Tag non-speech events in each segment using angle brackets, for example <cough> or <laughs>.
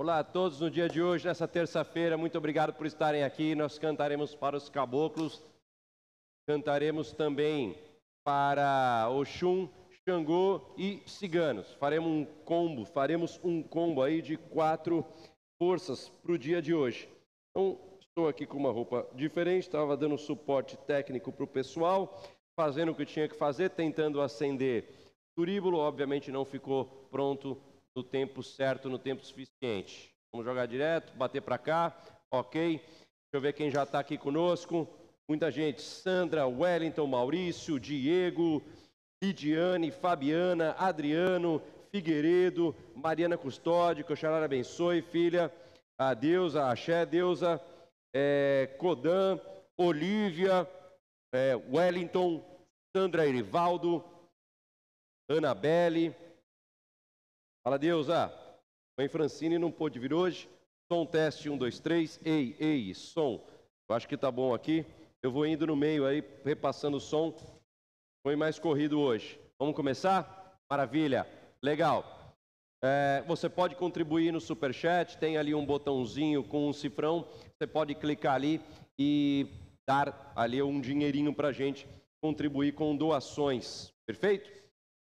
Olá a todos no dia de hoje, nessa terça-feira. Muito obrigado por estarem aqui. Nós cantaremos para os caboclos, cantaremos também para Oxum, Xangô e Ciganos. Faremos um combo, faremos um combo aí de quatro forças para o dia de hoje. Então, estou aqui com uma roupa diferente, estava dando suporte técnico para o pessoal, fazendo o que tinha que fazer, tentando acender o turíbulo. Obviamente não ficou pronto no tempo certo, no tempo suficiente. Vamos jogar direto, bater para cá, ok. Deixa eu ver quem já está aqui conosco. Muita gente, Sandra, Wellington, Maurício, Diego, Lidiane, Fabiana, Adriano, Figueiredo, Mariana Custódio, que o Xarara abençoe, filha, a Deusa, a Axé, Deusa, é, Codan, Olívia, é, Wellington, Sandra Erivaldo, Anabelle, Fala, Deusa. Mãe Francine não pôde vir hoje. Som teste, um, dois, três. Ei, ei, som. Eu acho que tá bom aqui. Eu vou indo no meio aí, repassando o som. Foi mais corrido hoje. Vamos começar? Maravilha. Legal. É, você pode contribuir no Superchat, tem ali um botãozinho com um cifrão. Você pode clicar ali e dar ali um dinheirinho para gente contribuir com doações. Perfeito?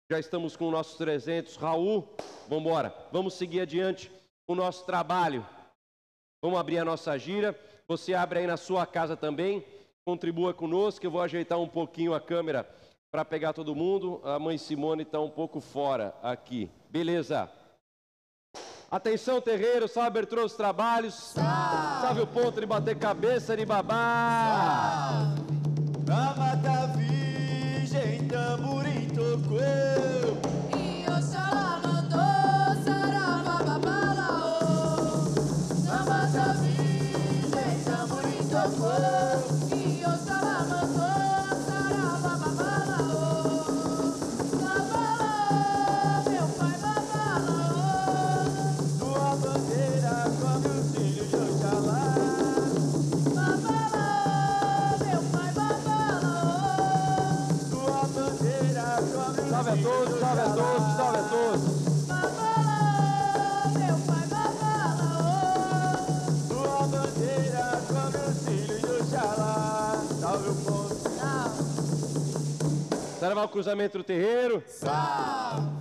Já estamos com nossos 300. Raul, vamos embora. Vamos seguir adiante o nosso trabalho. Vamos abrir a nossa gira. Você abre aí na sua casa também. Contribua conosco. Eu vou ajeitar um pouquinho a câmera para pegar todo mundo. A mãe Simone está um pouco fora aqui. Beleza. Atenção, terreiro, salve abertura dos trabalhos. Salve. o ponto de bater cabeça de babá. Salve. Cruzamento do terreiro. Ele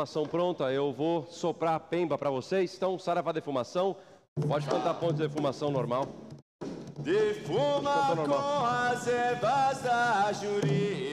defumação pronta, eu vou soprar a pemba para vocês. Então, Saravá defumação. Pode cantar ponto de defumação normal. Defuma normal. com as ervas da Jurema.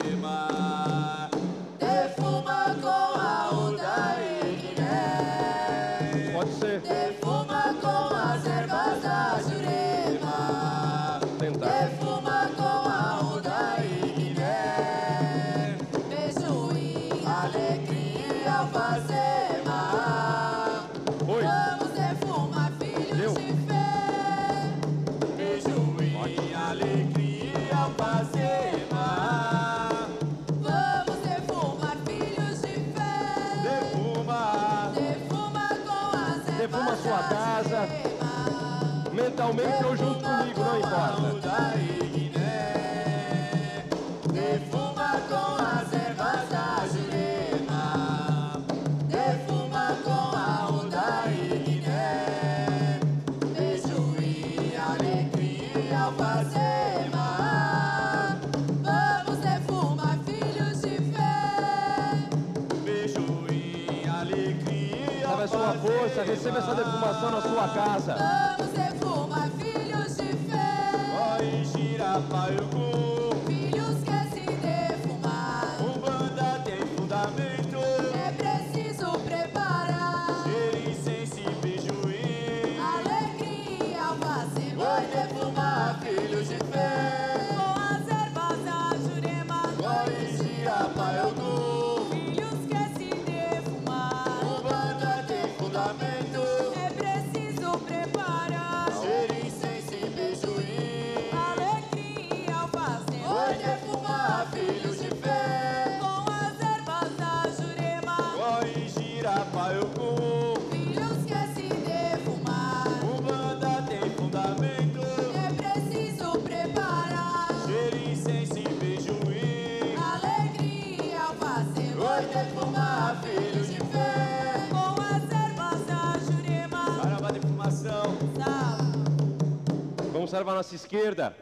Vamos salvar nossa esquerda.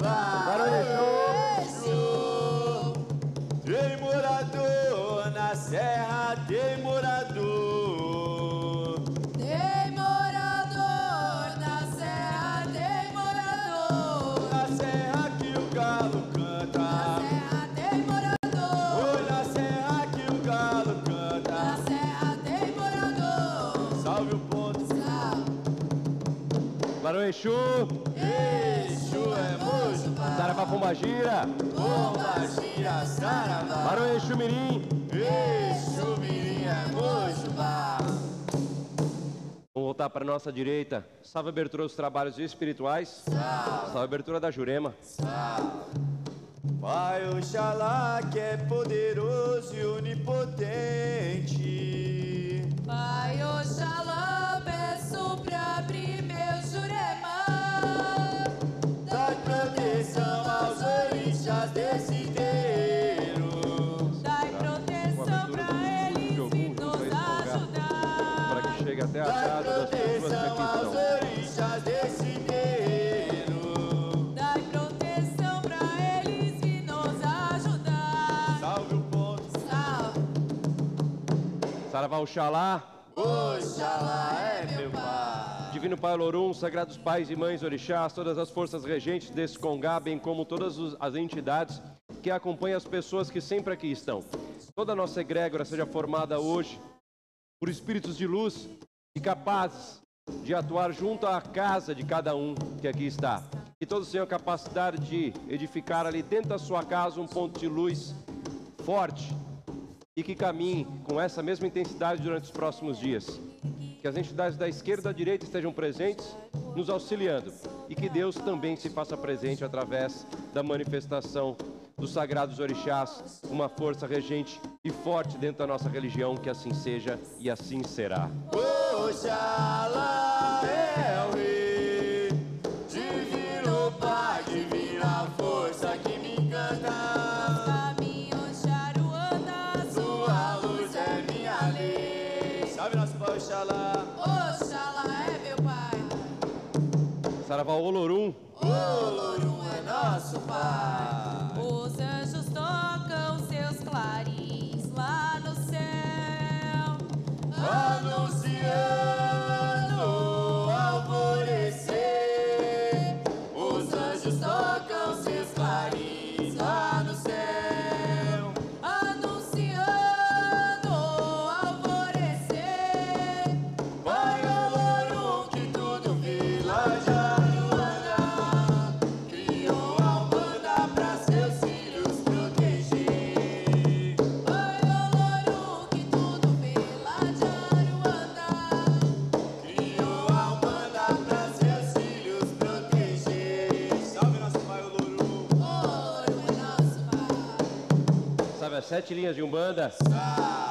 Tem morador na serra, tem morador. Tem morador na serra, tem morador. Na serra que o galo Na canta. serra tem morador. Oi, na serra que o galo Na canta. serra tem morador. Salve o ponto. Exu. Exu Saravá Pombagira. Bomba, gira, saravá. Barão Exu Mirim. Exu, mirim é mojo. Vamos voltar para a nossa direita. Salve a abertura dos trabalhos espirituais. Salve a abertura da Jurema. Pai Oxalá que é poderoso e onipotente. Pai Oxalá, desse terreiro. Dai proteção do eles e nos ajudar. Para que chegue até a Dá casa das pessoas que proteção aqui estão. orixás desse terreiro. Dai proteção pra eles e nos ajudar. Salve o ponto. Salve, Saravá Oxalá. Oxalá é meu pai. Divino Pai Olorum, sagrados pais e mães orixás, todas as forças regentes desse congá, bem como todas as entidades que acompanham as pessoas que sempre aqui estão. Toda a nossa egrégora seja formada hoje por espíritos de luz e capazes de atuar junto à casa de cada um que aqui está. Que todos tenham capacidade de edificar ali dentro da sua casa um ponto de luz forte e que caminhe com essa mesma intensidade durante os próximos dias. Que as entidades da esquerda e da direita estejam presentes, nos auxiliando. E que Deus também se faça presente através da manifestação dos sagrados orixás, uma força regente e forte dentro da nossa religião, que assim seja e assim será. Oxalá é o Olorum, Olorum é nosso pai. Sete linhas de Umbanda? Perguntaram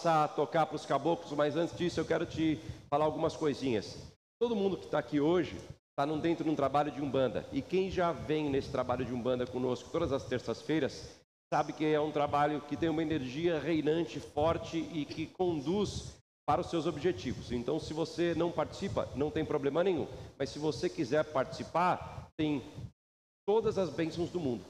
passar a tocar para os caboclos, mas antes disso eu quero te falar algumas coisinhas. Todo mundo que está aqui hoje está dentro de um trabalho de Umbanda. E quem já vem nesse trabalho de Umbanda conosco todas as terças-feiras, sabe que é um trabalho que tem uma energia reinante, forte e que conduz para os seus objetivos. Então, se você não participa, não tem problema nenhum. Mas se você quiser participar, tem todas as bênçãos do mundo.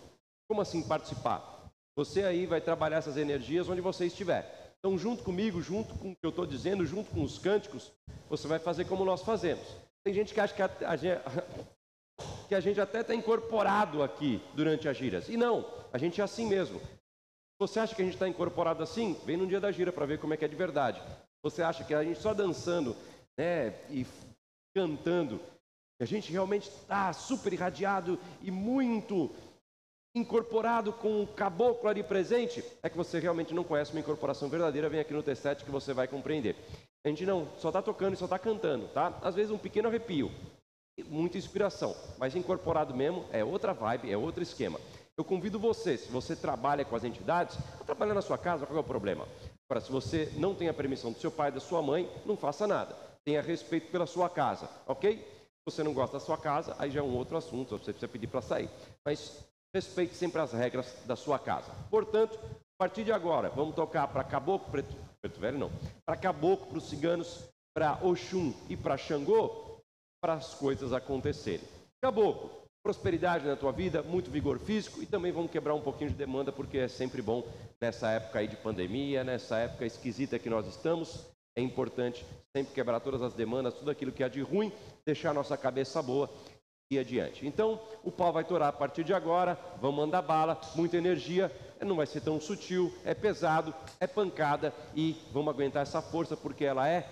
Como assim participar? Você aí vai trabalhar essas energias onde você estiver. Então, junto comigo, junto com o que eu estou dizendo, junto com os cânticos, você vai fazer como nós fazemos. Tem gente que acha que a, gente, <laughs> que a gente até está incorporado aqui durante as giras. E não, a gente é assim mesmo. Você acha que a gente está incorporado assim? Vem no dia da gira para ver como é que é de verdade. Você acha que a gente só dançando né, e cantando, a gente realmente está super irradiado e muito incorporado com o caboclo ali presente, é que você realmente não conhece uma incorporação verdadeira, vem aqui no T7 que você vai compreender. A gente não, só está tocando e só está cantando, tá? Às vezes um pequeno arrepio, muita inspiração, mas incorporado mesmo é outra vibe, é outro esquema. Eu convido você, se você trabalha com as entidades, a trabalhar na sua casa, qual é o problema? Agora, se você não tem a permissão do seu pai, da sua mãe, não faça nada. Tenha respeito pela sua casa, ok? Se você não gosta da sua casa, aí já é um outro assunto, você precisa pedir para sair. Mas respeite sempre as regras da sua casa. Portanto, a partir de agora, vamos tocar para Caboclo, Preto, Preto Velho não, para Caboclo, para os ciganos, para Oxum e para Xangô, para as coisas acontecerem. Caboclo, prosperidade na tua vida, muito vigor físico e também vamos quebrar um pouquinho de demanda, porque é sempre bom nessa época aí de pandemia, nessa época esquisita que nós estamos, é importante sempre quebrar todas as demandas, tudo aquilo que há de ruim, deixar a nossa cabeça boa e adiante. Então, o pau vai torar a partir de agora, vamos mandar bala, muita energia, não vai ser tão sutil, é pesado, é pancada e vamos aguentar essa força porque ela é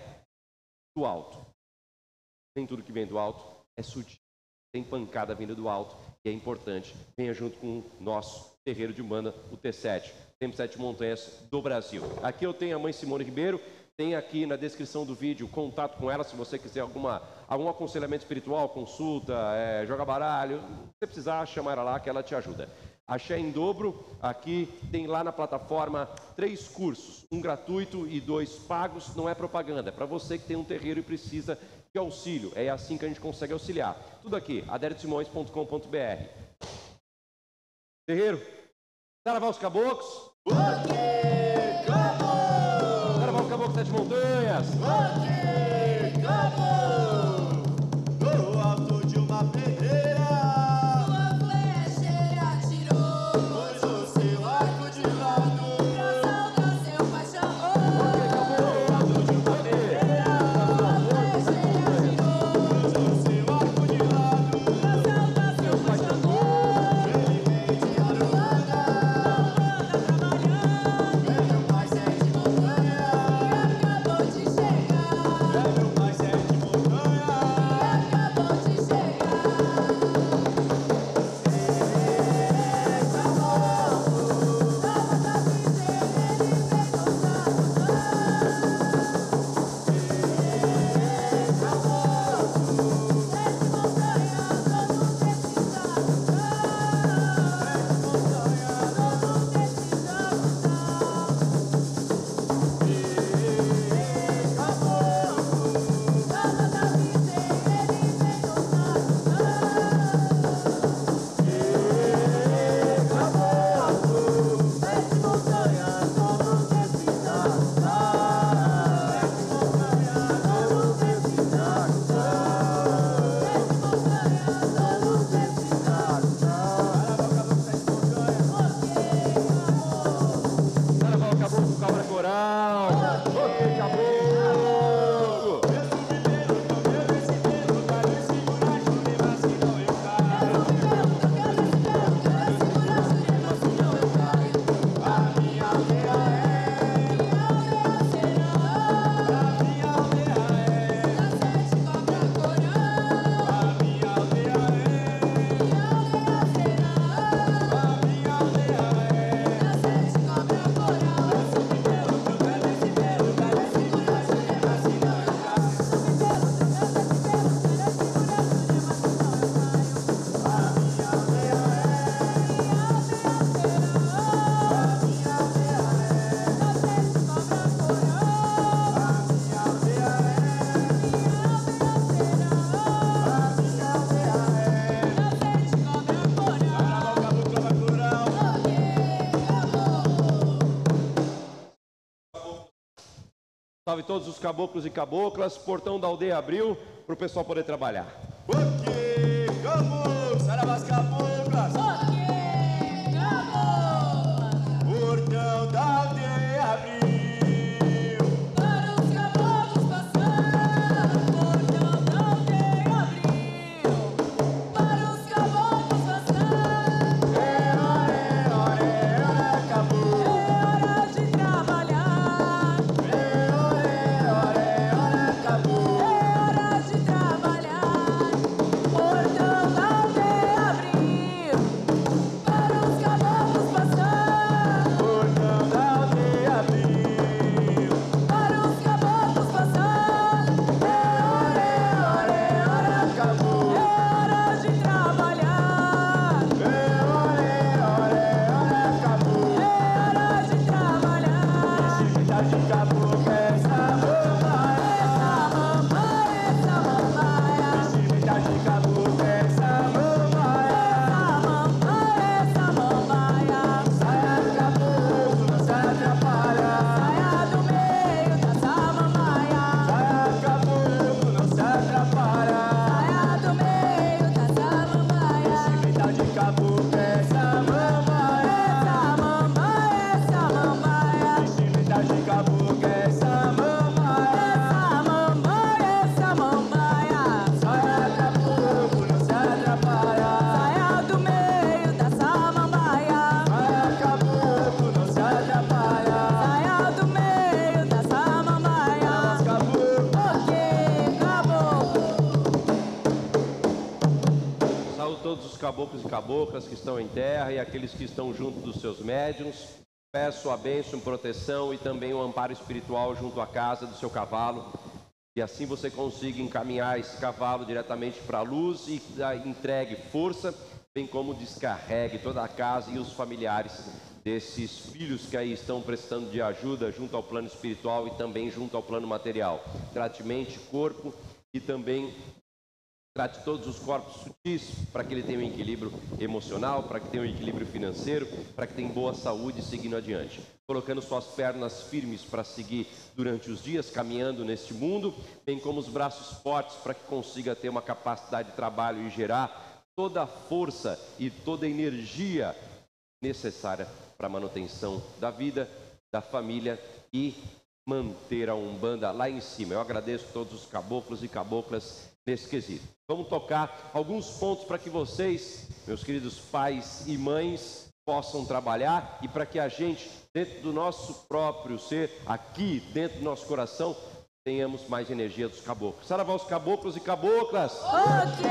do alto. Nem tudo que vem do alto é sutil. Tem pancada vindo do alto e é importante. Venha junto com o nosso terreiro de Umbanda, o T7, Templo Sete Montanhas do Brasil. Aqui eu tenho a mãe Simone Ribeiro, tem aqui na descrição do vídeo contato com ela se você quiser alguma, algum aconselhamento espiritual, consulta, é, joga baralho. Se você precisar, chama ela lá que ela te ajuda. Axé em dobro, aqui tem lá na plataforma três cursos, um gratuito e dois pagos, não é propaganda, é para você que tem um terreiro e precisa de auxílio, é assim que a gente consegue auxiliar. Tudo aqui, aderitosimões.com.br. Terreiro, Saravá os caboclos. Sete montanhas. Salve todos os caboclos e caboclas. Portão da aldeia abriu para o pessoal poder trabalhar. Caboclas que estão em terra e aqueles que estão junto dos seus médiuns. Peço a bênção, proteção e também o amparo espiritual junto à casa do seu cavalo. E assim você consiga encaminhar esse cavalo diretamente para a luz e entregue força, bem como descarregue toda a casa e os familiares desses filhos que aí estão prestando de ajuda junto ao plano espiritual e também junto ao plano material. Trate mente, corpo e também Trate todos os corpos sutis para que ele tenha um equilíbrio emocional, para que tenha um equilíbrio financeiro, para que tenha boa saúde seguindo adiante. Colocando suas pernas firmes para seguir durante os dias, caminhando neste mundo, bem como os braços fortes para que consiga ter uma capacidade de trabalho e gerar toda a força e toda a energia necessária para a manutenção da vida, da família e manter a Umbanda lá em cima. Eu agradeço todos os caboclos e caboclas nesse quesito. Vamos tocar alguns pontos para que vocês, meus queridos pais e mães, possam trabalhar e para que a gente, dentro do nosso próprio ser, aqui dentro do nosso coração, tenhamos mais energia dos caboclos. Saravá os caboclos e caboclas! Ok,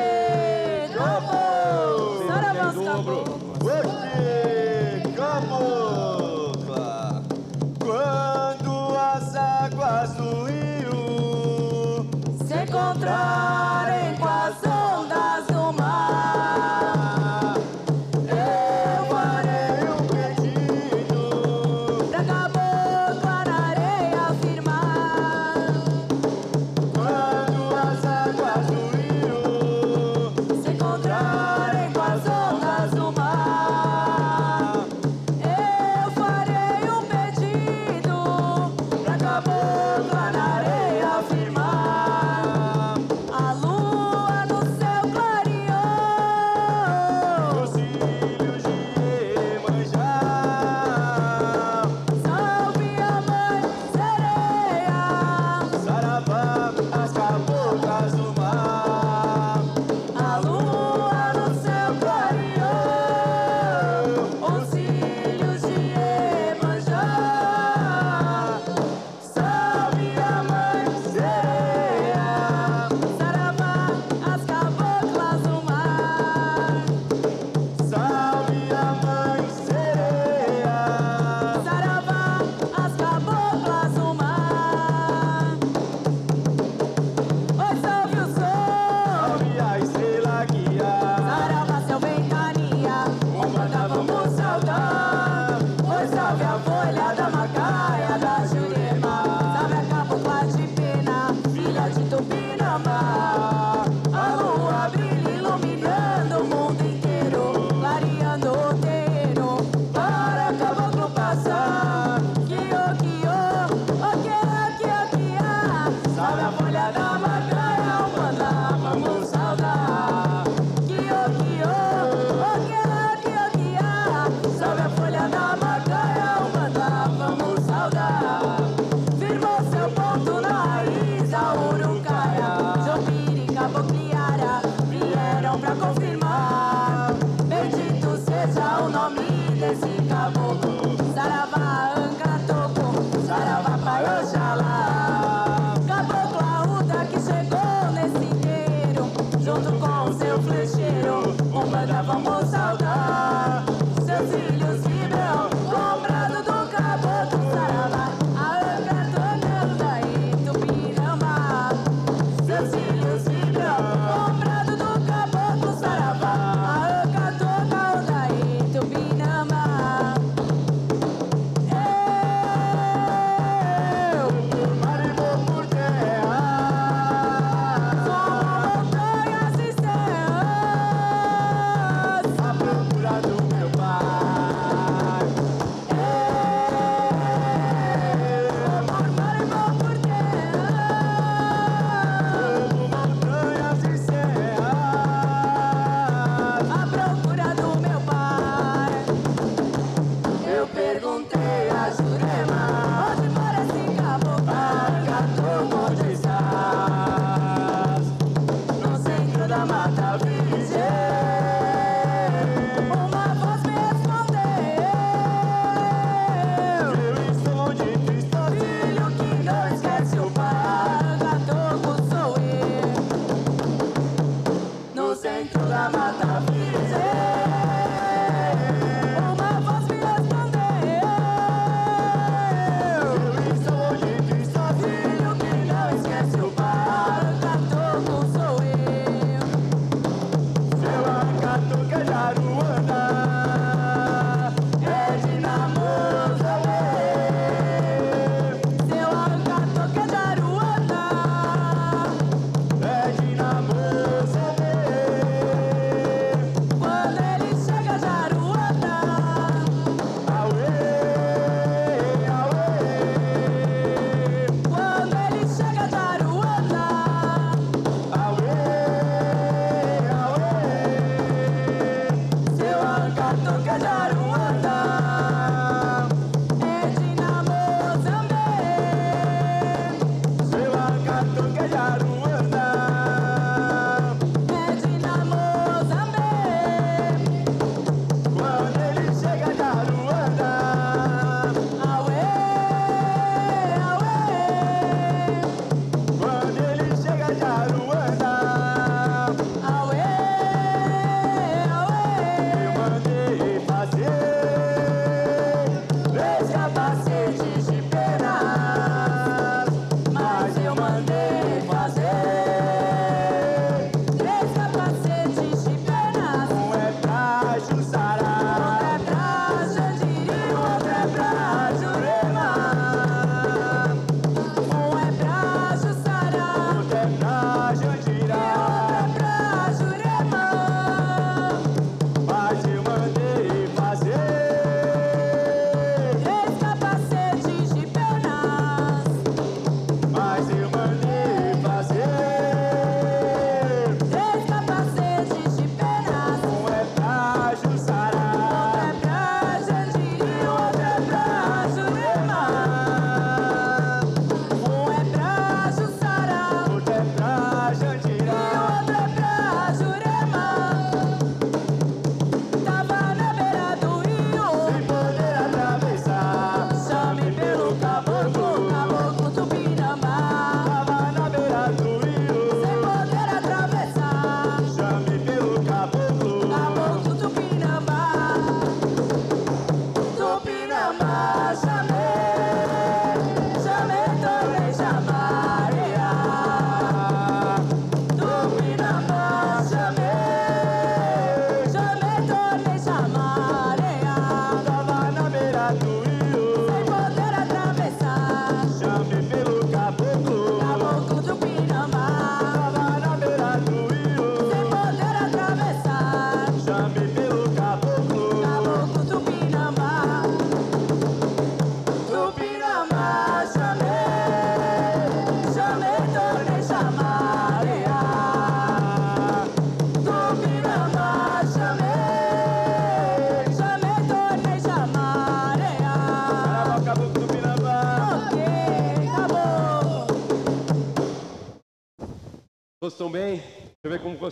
caboclo. Saravá os caboclos. Ok, cabocla! Quando as águas do rio Se encontrarem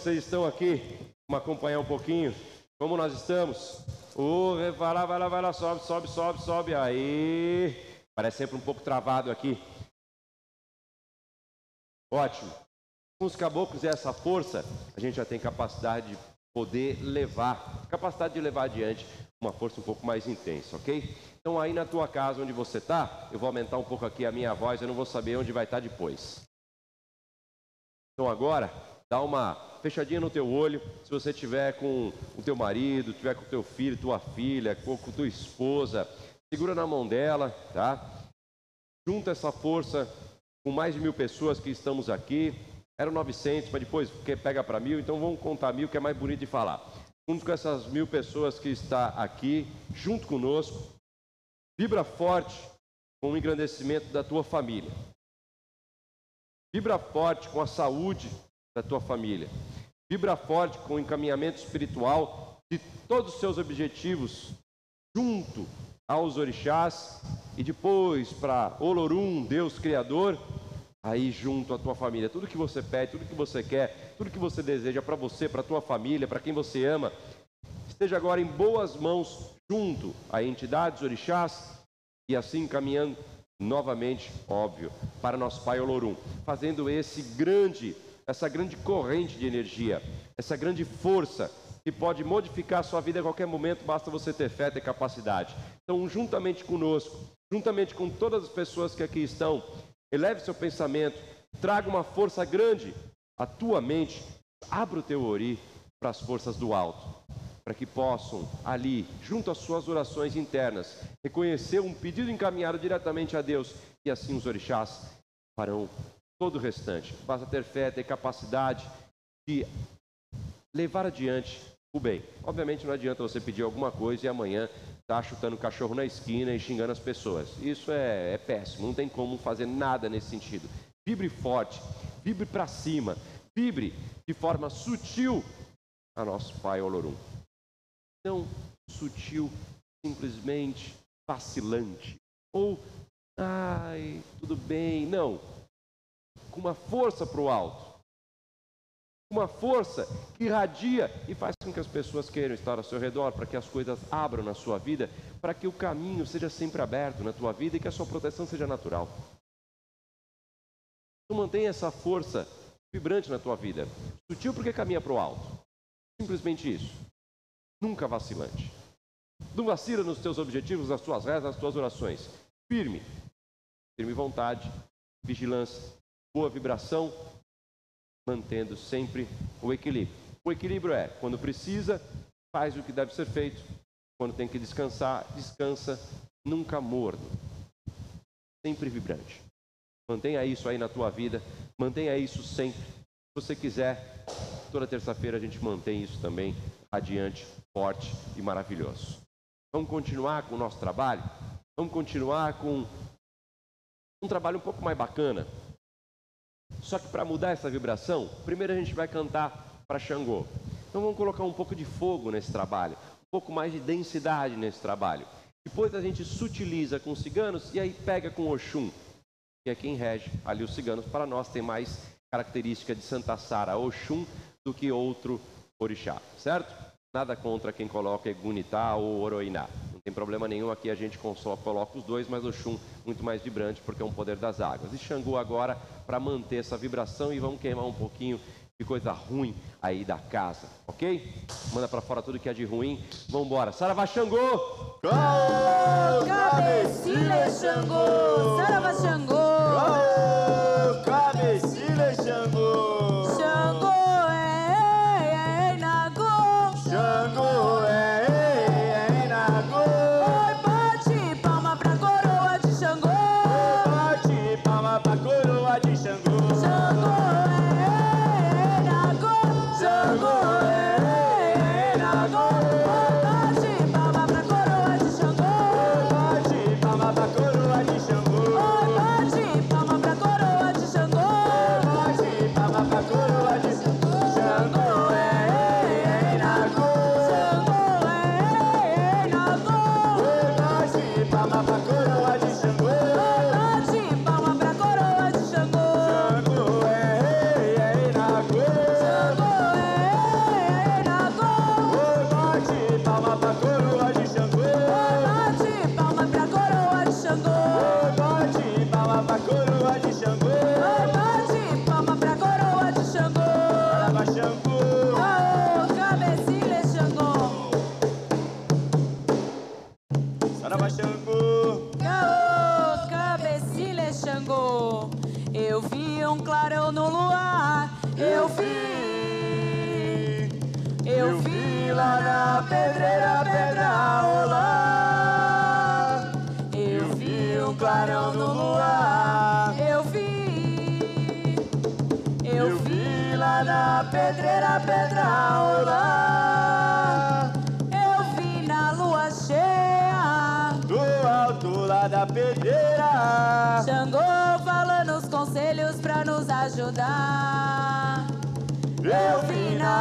vocês estão aqui. Vamos acompanhar um pouquinho. Como nós estamos? Ô, vai lá, vai lá, vai lá, sobe, sobe, sobe, sobe. Aí. Parece sempre um pouco travado aqui. Ótimo. Com os caboclos e essa força, a gente já tem capacidade de poder levar, capacidade de levar adiante uma força um pouco mais intensa, ok? Então aí na tua casa onde você está, eu vou aumentar um pouco aqui a minha voz, eu não vou saber onde vai estar depois. Então agora, dá uma fechadinha no teu olho. Se você tiver com o teu marido, tiver com o teu filho, tua filha, com, tua esposa, segura na mão dela, tá? Junta essa força com mais de mil pessoas que estamos aqui. Eram 900, mas depois que pega para mil, então vamos contar mil, que é mais bonito de falar. Junto com essas mil pessoas que está aqui, junto conosco, vibra forte com o engrandecimento da tua família. Vibra forte com a saúde da tua família. Vibra forte com o encaminhamento espiritual de todos os seus objetivos, junto aos orixás e depois para Olorum, Deus Criador, aí junto à tua família. Tudo que você pede, tudo que você quer, tudo que você deseja para você, para tua família, para quem você ama, esteja agora em boas mãos junto a entidades orixás e assim caminhando novamente, óbvio, para nosso Pai Olorum, fazendo esse grande, essa grande corrente de energia, essa grande força que pode modificar a sua vida a qualquer momento, basta você ter fé, ter capacidade. Então, juntamente conosco, juntamente com todas as pessoas que aqui estão, eleve seu pensamento, traga uma força grande à tua mente, abra o teu ori para as forças do alto para que possam ali, junto às suas orações internas, reconhecer um pedido encaminhado diretamente a Deus e assim os orixás farão todo o restante. Basta ter fé, ter capacidade de levar adiante o bem. Obviamente não adianta você pedir alguma coisa e amanhã estar tá chutando cachorro na esquina e xingando as pessoas. Isso é, é péssimo, não tem como fazer nada nesse sentido. Vibre forte, vibre para cima, vibre de forma sutil a nosso Pai Olorum tão sutil, simplesmente vacilante. Ou, ai, tudo bem. Não. Com uma força para o alto. Uma força que irradia e faz com que as pessoas queiram estar ao seu redor, para que as coisas abram na sua vida, para que o caminho seja sempre aberto na tua vida e que a sua proteção seja natural. Tu mantém essa força vibrante na tua vida. Sutil porque caminha para o alto. Simplesmente isso nunca vacilante. Não vacila nos teus objetivos, nas tuas rezas, nas tuas orações. Firme, firme vontade, vigilância, boa vibração, mantendo sempre o equilíbrio. O equilíbrio é, quando precisa, faz o que deve ser feito. Quando tem que descansar, descansa, nunca morno. Sempre vibrante. Mantenha isso aí na tua vida, mantenha isso sempre. Se você quiser, toda terça-feira a gente mantém isso também adiante forte e maravilhoso. Vamos continuar com o nosso trabalho? Vamos continuar com um trabalho um pouco mais bacana. Só que para mudar essa vibração, primeiro a gente vai cantar para Xangô. Então vamos colocar um pouco de fogo nesse trabalho, um pouco mais de densidade nesse trabalho. Depois a gente sutiliza com os ciganos e aí pega com Oxum, que é quem rege ali os ciganos. Para nós tem mais característica de Santa Sara Oxum do que outro orixá, certo? Nada contra quem coloca Egunitá ou Oroiná. Não tem problema nenhum aqui, a gente só coloca os dois, mas o Xum muito mais vibrante porque é um poder das águas. E Xangu agora para manter essa vibração e vamos queimar um pouquinho de coisa ruim aí da casa, ok? Manda para fora tudo que é de ruim. Vamos embora. Saravá Xangô! Cabecilha Xangô! Saravá Xangô! Cabecilha! Xangô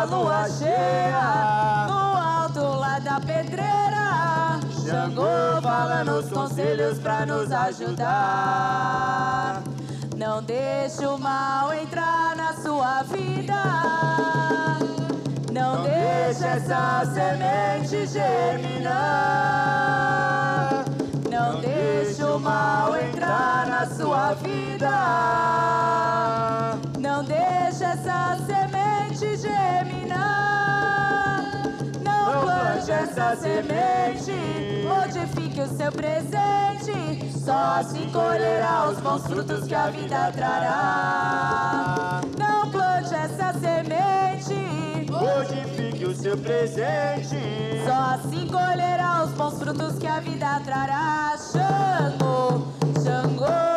na lua cheia, no alto lá da pedreira. Xangô falando os conselhos pra nos ajudar. Não deixe o mal entrar na sua vida. Não deixe essa semente germinar. Não deixe o mal entrar na sua vida. Não deixe essa semente germinar. Não plante essa semente. Modifique o seu presente. Só assim colherá os bons frutos que a vida trará. Não plante essa semente. Modifique o seu presente. Só assim colherá os bons frutos que a vida trará. Xangô, Xangô,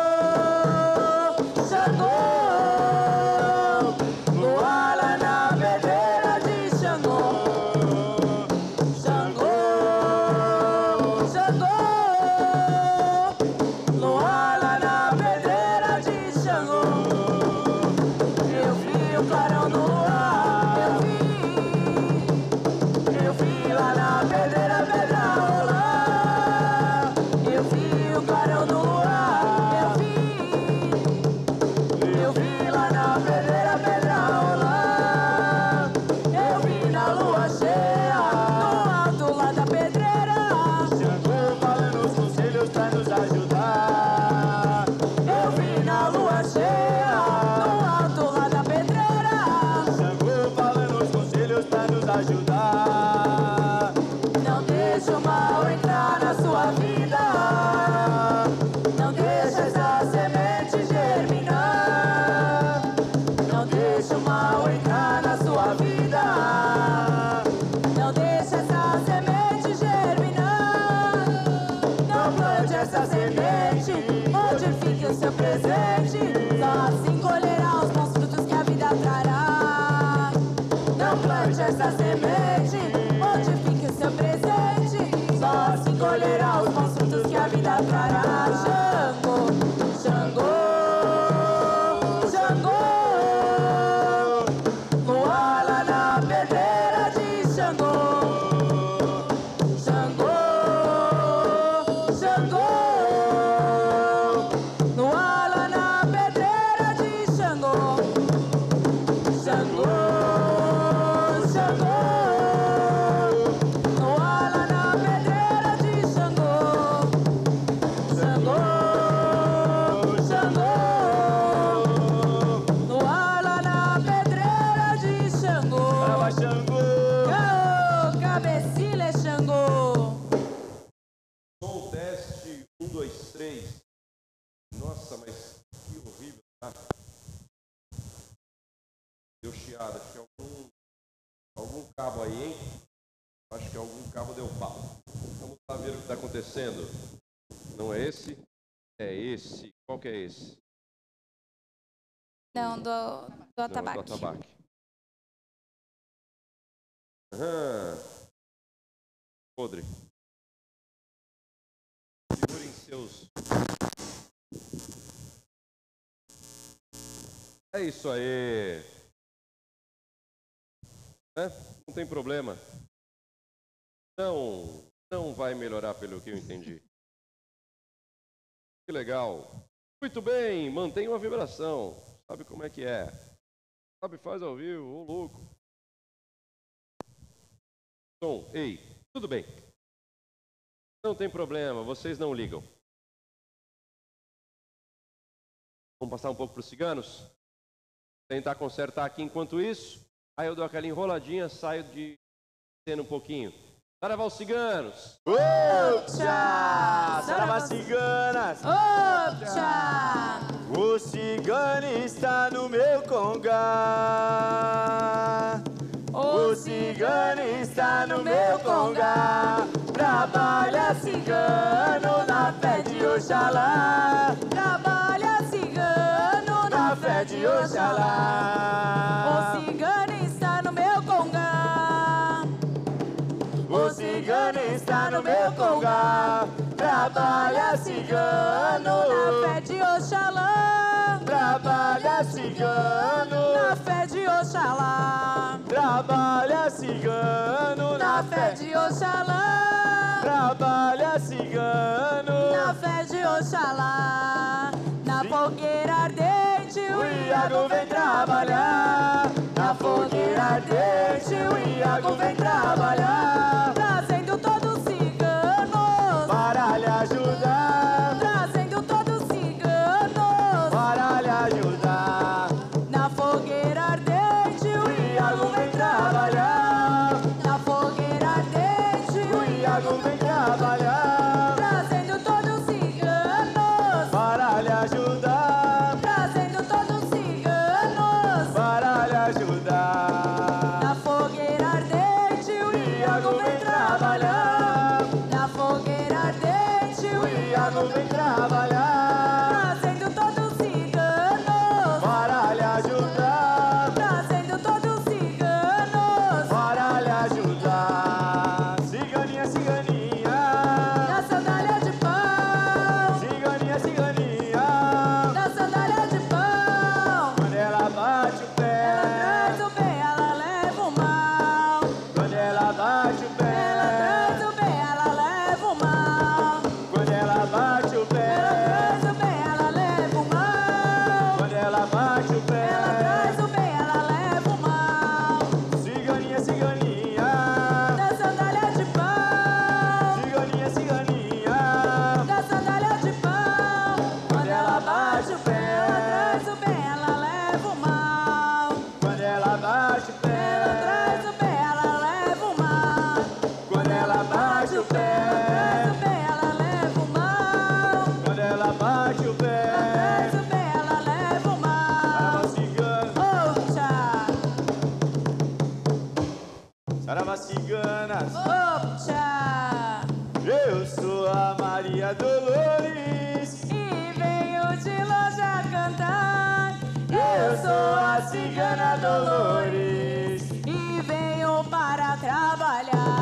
Deu chiado, acho que algum, algum cabo aí, hein? Acho que algum cabo deu pau. Vamos lá ver o que está acontecendo. Não é esse? É esse. Qual que é esse? Não, do, do Não, é atabaque. do atabaque. Aham. Podre. Segurem seus. É isso aí. É, não tem problema. Não, não vai melhorar pelo que eu entendi. Que legal. Muito bem, mantenha uma vibração. Sabe como é que é? Sabe, faz ao vivo, ô louco. Som, ei, tudo bem. Não tem problema, vocês não ligam. Vamos passar um pouco para os ciganos? Tentar consertar aqui enquanto isso. Aí eu dou aquela enroladinha, saio de um pouquinho. Saravá os ciganos! Oxa! Saravá ciganas! Oxa! O cigano está no meu congá O cigano está no meu congá Trabalha cigano na fé de Oxalá Trabalha cigano na fé de Oxalá O cigano no meu congá. Trabalha cigano na fé de Oxalá. Trabalha cigano na fé de Oxalá. Trabalha cigano na fé de Oxalá. Trabalha cigano na fé de Oxalá. Na fogueira ardente o Iago vem trabalhar. Na fogueira ardente o Iago vem trabalhar. Maria Dolores. E venho de loja cantar. Eu sou a cigana Dolores. E venho para trabalhar.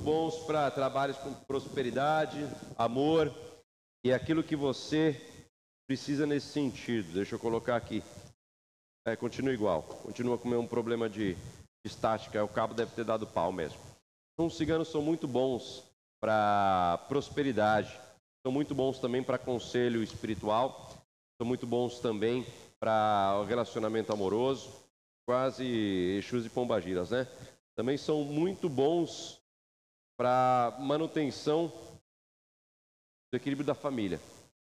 muito bons para trabalhos com prosperidade, amor e aquilo que você precisa nesse sentido. Deixa eu colocar aqui. É, continua igual. Continua com um problema de estática. É, o cabo deve ter dado pau mesmo. Então, os ciganos são muito bons para prosperidade. São muito bons também para conselho espiritual. São muito bons também para relacionamento amoroso. Quase Exus e Pombagiras, né? Também são muito bons para manutenção do equilíbrio da família.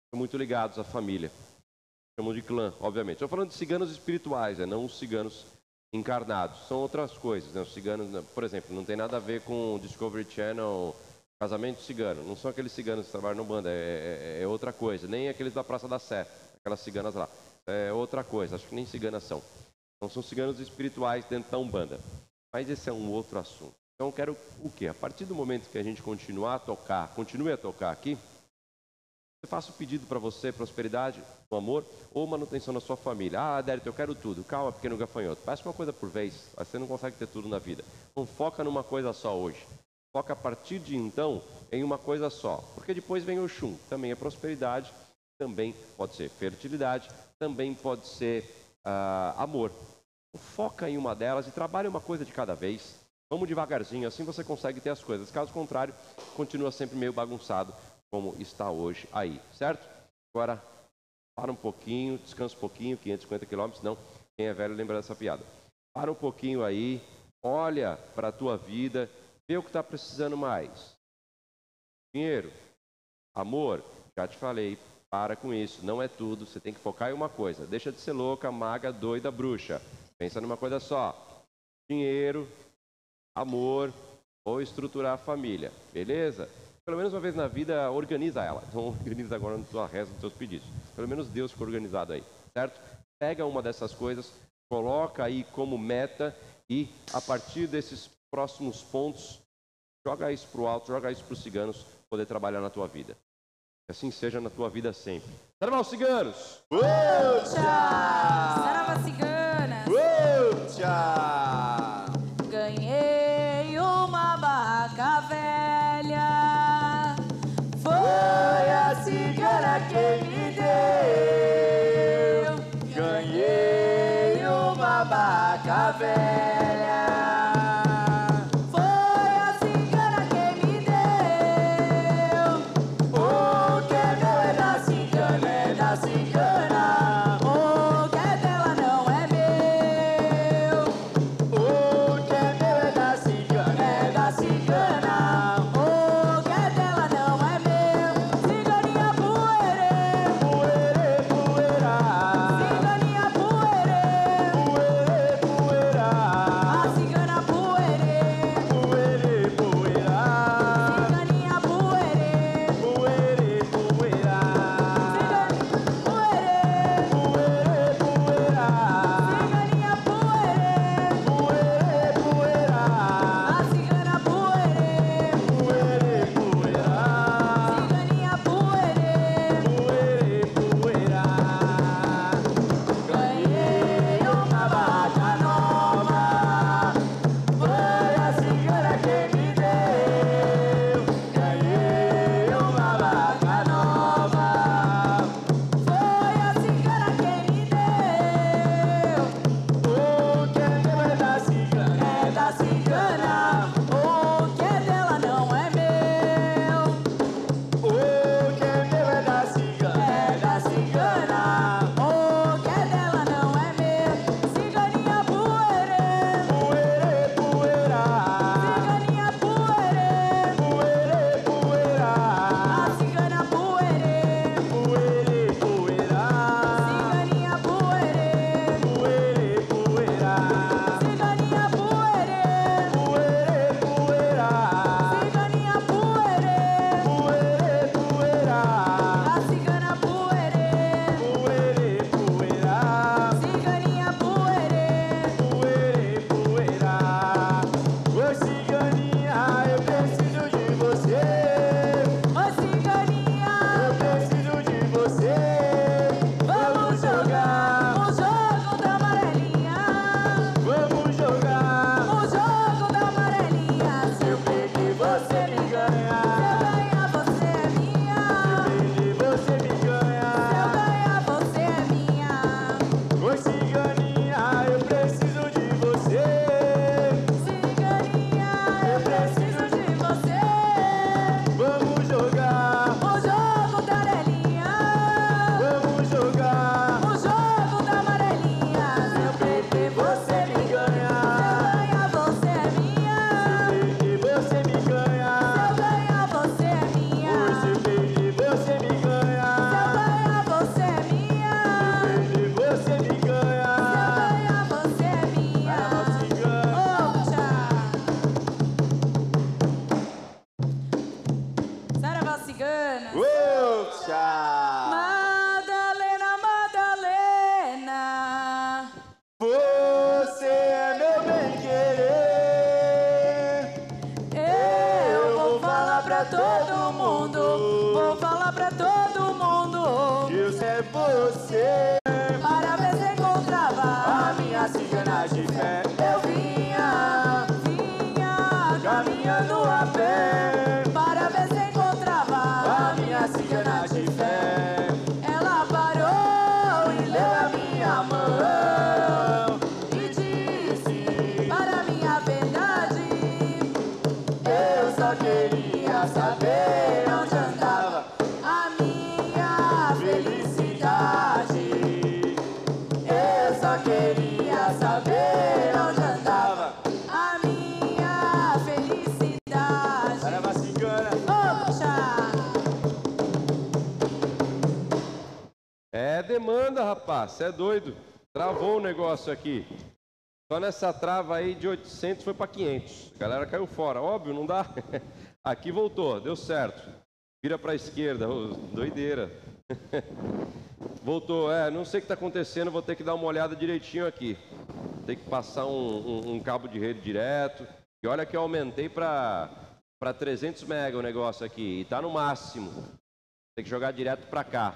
São muito ligados à família. Chamam de clã, obviamente. Estou falando de ciganos espirituais, né? não os ciganos encarnados. São outras coisas. Né? Os ciganos, né? por exemplo, não tem nada a ver com Discovery Channel, casamento cigano. Não são aqueles ciganos que trabalham no banda, é, é- é outra coisa. Nem aqueles da Praça da Sé, aquelas ciganas lá. É outra coisa, acho que nem ciganas são. Então são ciganos espirituais dentro da Umbanda. Mas esse é um outro assunto. Então eu quero o quê? A partir do momento que a gente continuar a tocar, continue a tocar aqui, eu faço o pedido para você, prosperidade, o amor ou manutenção na sua família. Ah, Dérito, eu quero tudo. Calma, pequeno gafanhoto. Peça uma coisa por vez. Você não consegue ter tudo na vida. Não foca numa coisa só hoje. Foca a partir de então em uma coisa só. Porque depois vem o chum. Também é prosperidade, também pode ser fertilidade, também pode ser ah, amor. Foca em uma delas e trabalhe uma coisa de cada vez. Vamos devagarzinho, assim você consegue ter as coisas. Caso contrário, continua sempre meio bagunçado, como está hoje aí, certo? Agora, para um pouquinho, descansa um pouquinho, 550 quilômetros, não. Quem é velho lembra dessa piada. Para um pouquinho aí, olha para a tua vida, vê o que está precisando mais. Dinheiro, amor, já te falei, para com isso, não é tudo, você tem que focar em uma coisa. Deixa de ser louca, maga, doida, bruxa. Pensa numa coisa só. Dinheiro, amor ou estruturar a família, beleza? Pelo menos uma vez na vida, organiza ela. <laughs> Então, organiza agora na tua reza, nos teus pedidos. Pelo menos Deus ficou organizado aí, certo? Pega uma dessas coisas, coloca aí como meta e, a partir desses próximos pontos, joga isso para o alto, joga isso para os ciganos poder trabalhar na tua vida. Que assim seja na tua vida sempre. Trabalhar os ciganos! Sarava cigana, Tchau! Você é doido. Travou o negócio aqui. Só nessa trava aí de 800 foi para 500. A galera caiu fora. Óbvio, não dá. <laughs> Aqui voltou, deu certo. Vira para a esquerda. doideira. <laughs> Voltou. É, não sei o que está acontecendo. Vou ter que dar uma olhada direitinho aqui. Tem que passar um, um- um cabo de rede direto. E olha que eu aumentei para para 300 mega o negócio aqui. E tá no máximo. Tem que jogar direto para cá.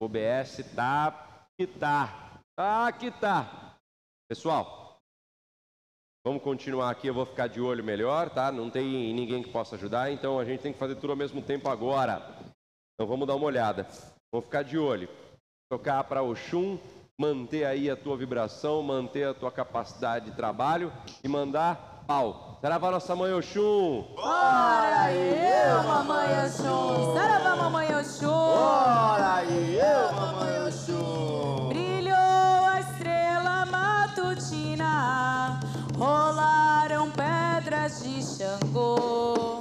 OBS tá tá. Tá que tá. Pessoal, vamos continuar aqui. Eu vou ficar de olho melhor, tá? Não tem ninguém que possa ajudar, então a gente tem que fazer tudo ao mesmo tempo agora. Então vamos dar uma olhada. Vou ficar de olho. Tocar para o Xum, manter aí a tua vibração, manter a tua capacidade de trabalho e mandar pau. Saravá nossa mãe Oxum. Ora eu, mamãe Oxum. Saravá, mamãe Oxum. Ora eu, mamãe pedras de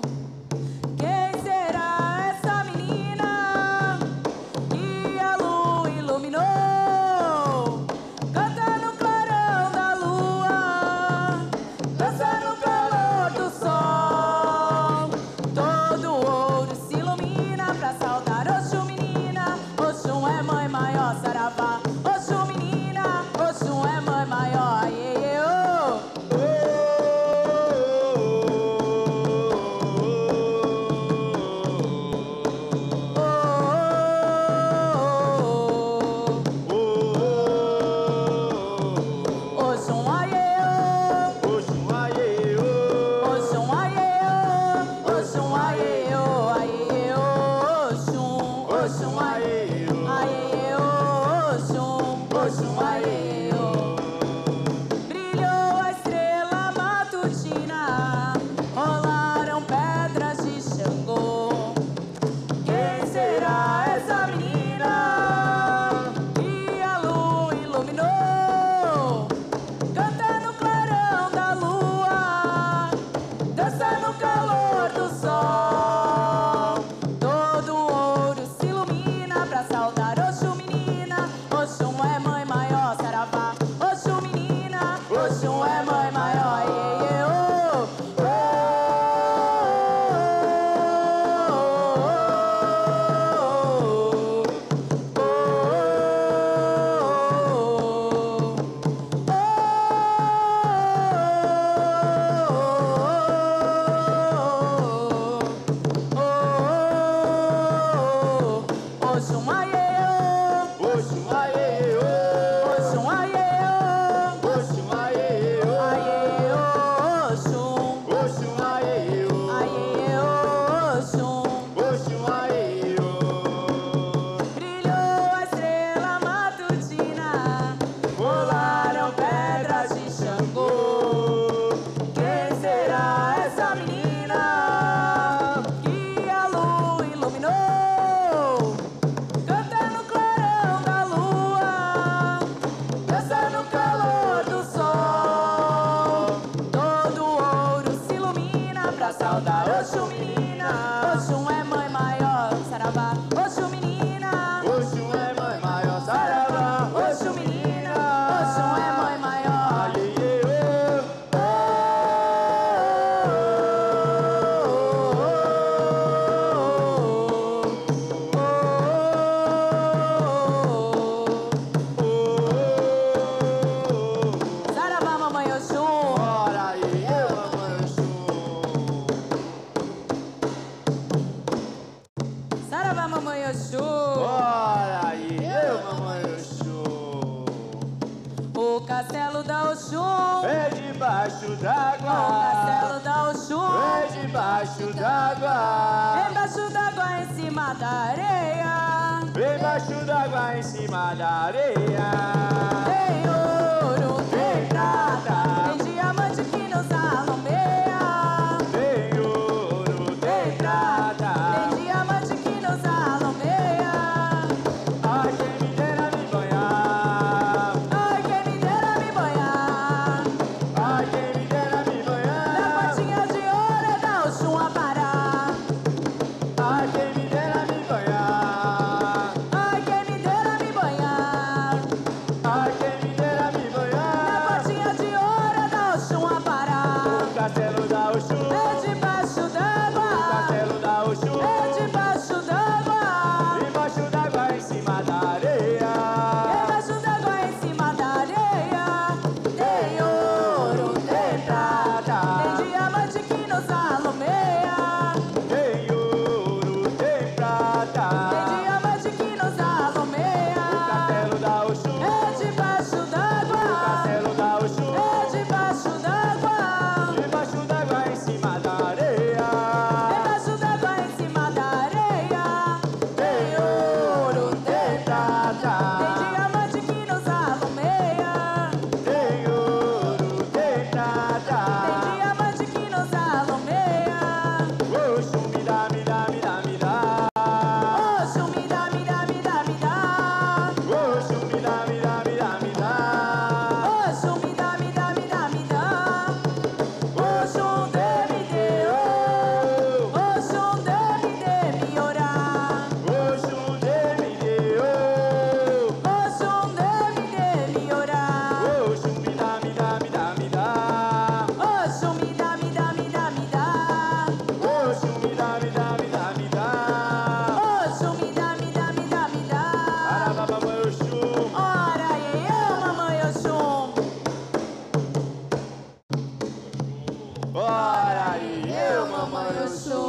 Ora aí, eu, mamãe, eu sou.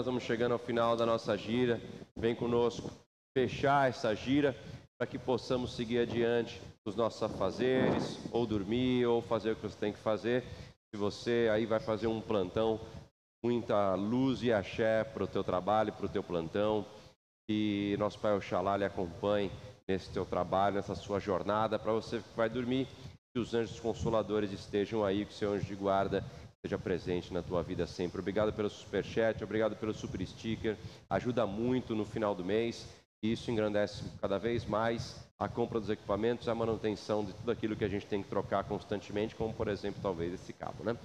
Irmãs, vamos chegando ao final da nossa gira. Vem conosco fechar essa gira para que possamos seguir adiante os nossos afazeres, ou dormir, ou fazer o que você tem que fazer. Se você aí vai fazer um plantão, muita luz e axé para o teu trabalho, para o teu plantão. E nosso Pai Oxalá lhe acompanhe nesse teu trabalho, nessa sua jornada, para você que vai dormir, que os anjos consoladores estejam aí, que o seu anjo de guarda seja presente na tua vida sempre. Obrigado pelo superchat, obrigado pelo super sticker, ajuda muito no final do mês. E isso engrandece cada vez mais a compra dos equipamentos, a manutenção de tudo aquilo que a gente tem que trocar constantemente, como por exemplo talvez esse cabo, né?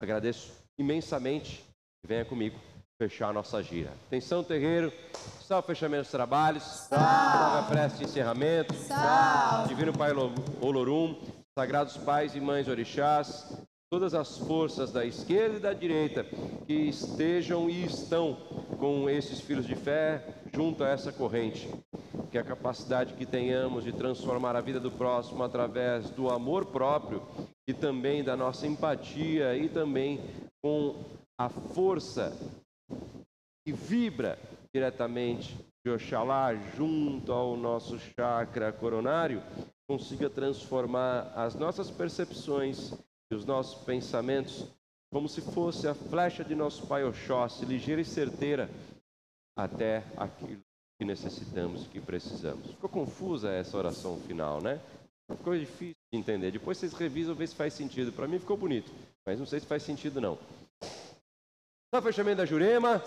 Agradeço imensamente. E venha comigo fechar a nossa gira. Atenção, terreiro, salve fechamento dos trabalhos, salve prece de encerramento, Divino Pai Lo- Olorum, Sagrados Pais e Mães Orixás, todas as forças da esquerda e da direita que estejam e estão com esses filhos de fé junto a essa corrente. Que a capacidade que tenhamos de transformar a vida do próximo através do amor próprio e também da nossa empatia e também com a força que vibra diretamente de Oxalá junto ao nosso chakra coronário, consiga transformar as nossas percepções os nossos pensamentos como se fosse a flecha de nosso Pai Oxóssi, ligeira e certeira, até aquilo que necessitamos, que precisamos. Ficou confusa essa oração final, né? Ficou difícil de entender. Depois vocês revisam ver se faz sentido. Para mim ficou bonito, mas não sei se faz sentido não. Só fechamento da Jurema.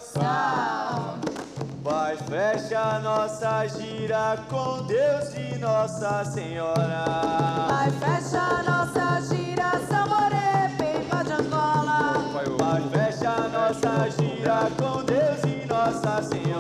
Vai, fecha nossa gira com Deus e Nossa Senhora. Vai, fecha nossa gira com Deus e Nossa Senhora.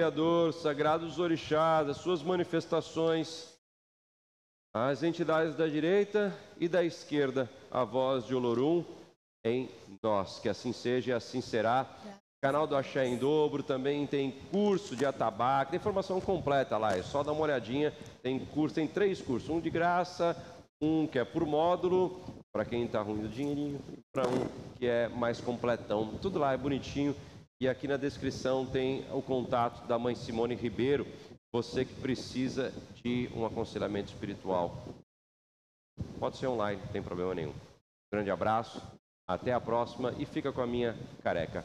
Criador, Sagrados Orixás, as suas manifestações, as entidades da direita e da esquerda, a voz de Olorum em nós. Que assim seja e assim será. Canal do Axé em Dobro também tem curso de atabaque, tem informação completa lá, é só dar uma olhadinha. Tem curso, tem três cursos, um de graça, um que é por módulo, para quem está ruim do dinheirinho, para um que é mais completão. Tudo lá é bonitinho E aqui na descrição tem o contato da mãe Simone Ribeiro, você que precisa de um aconselhamento espiritual. Pode ser online, não tem problema nenhum. Grande abraço, até a próxima e fica com a minha careca.